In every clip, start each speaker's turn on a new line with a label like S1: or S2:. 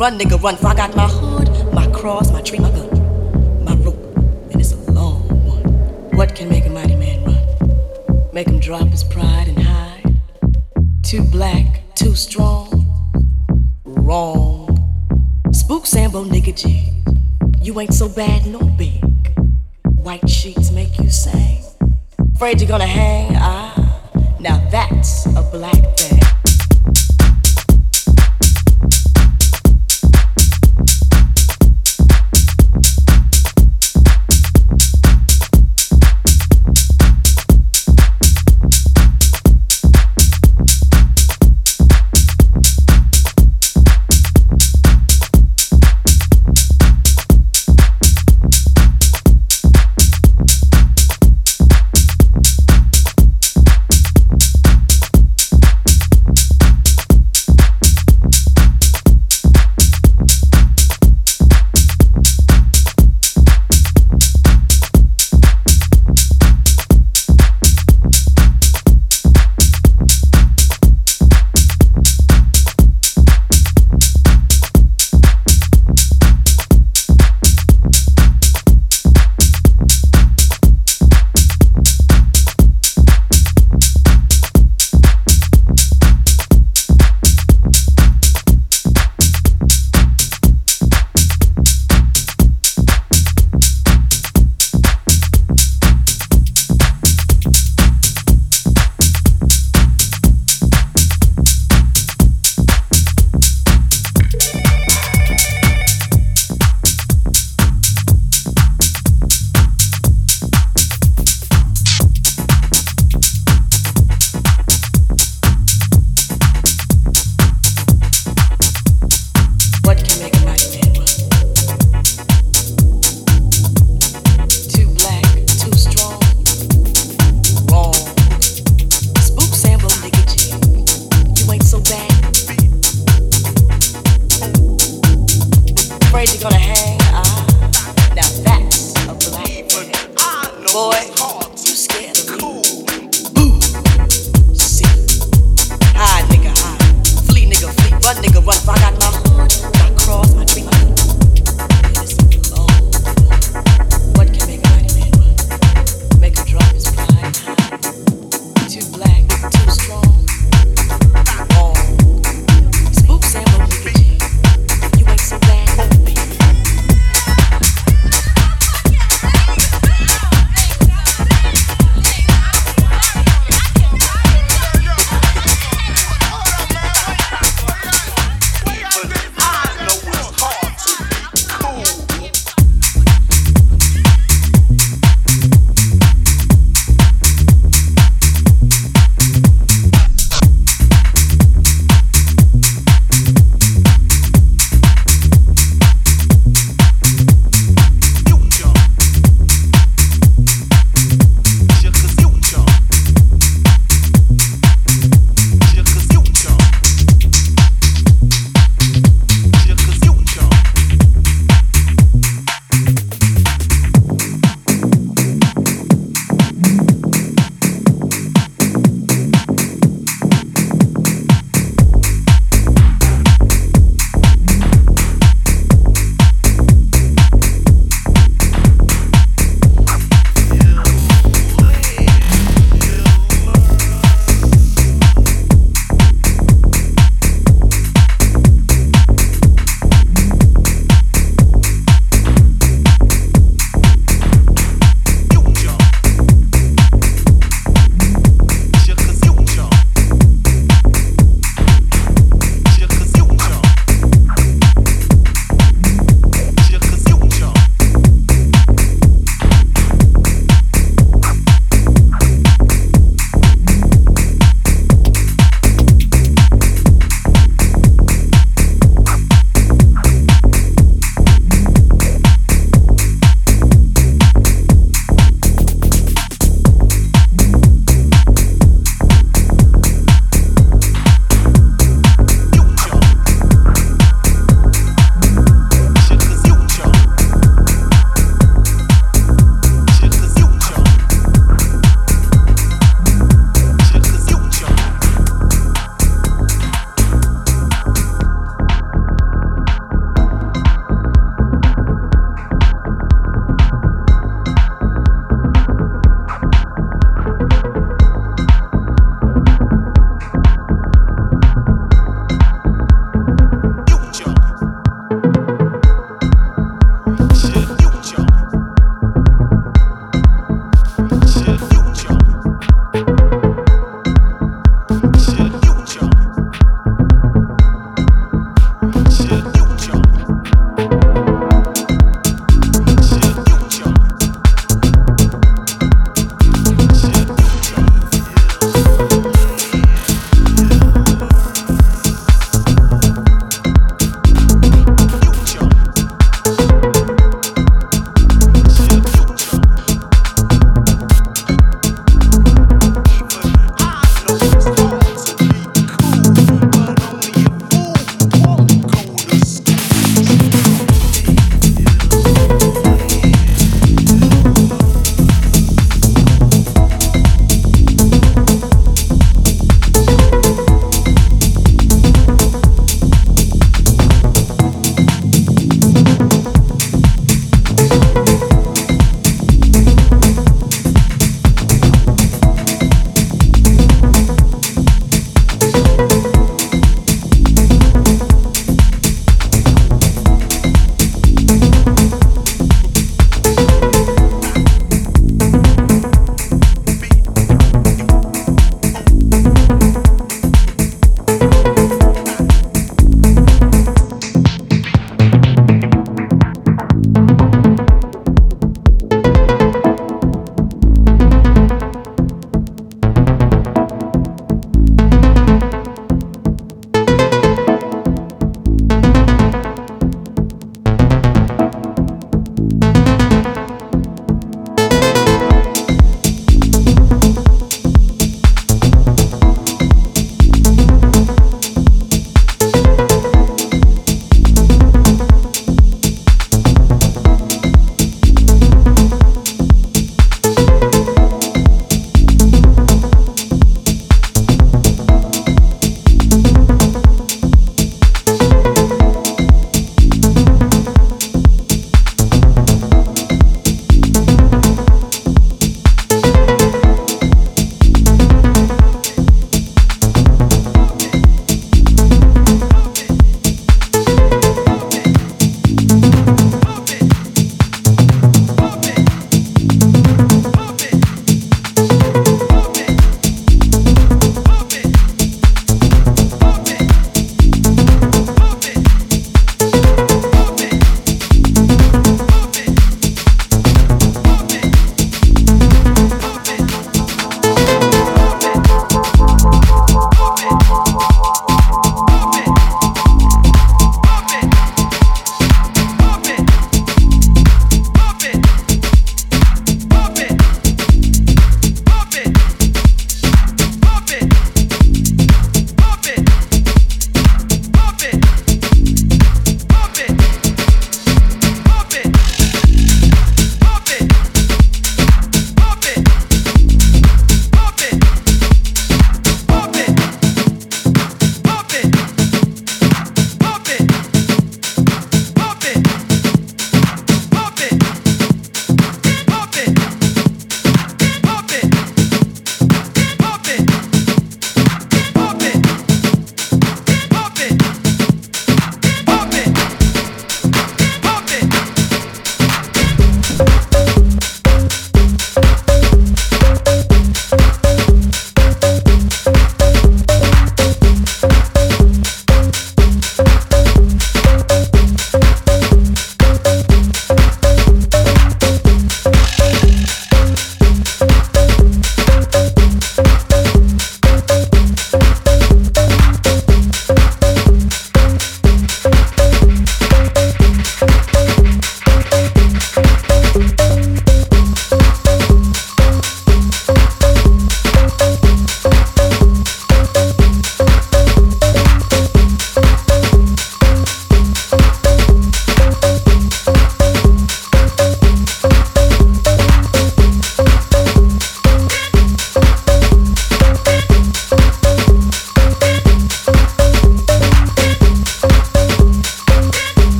S1: Run, nigga, run. For I got my hood, my cross, my tree, my gun, my rope. And it's a long one. What can make a mighty man run? Make him drop his pride and hide. Too black, too strong. Wrong. Spook Sambo, nigga G. You ain't so bad nor big. White sheets make you sing. Afraid you're gonna hang? Ah, now that's a black thing.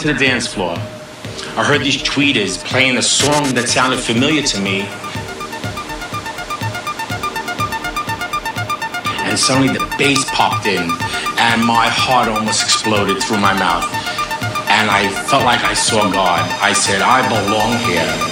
S2: Onto the dance floor. I heard these tweeters playing a song that sounded familiar to me. And suddenly the bass popped in, and my heart almost exploded through my mouth. And I felt like I saw God. I said, I belong here.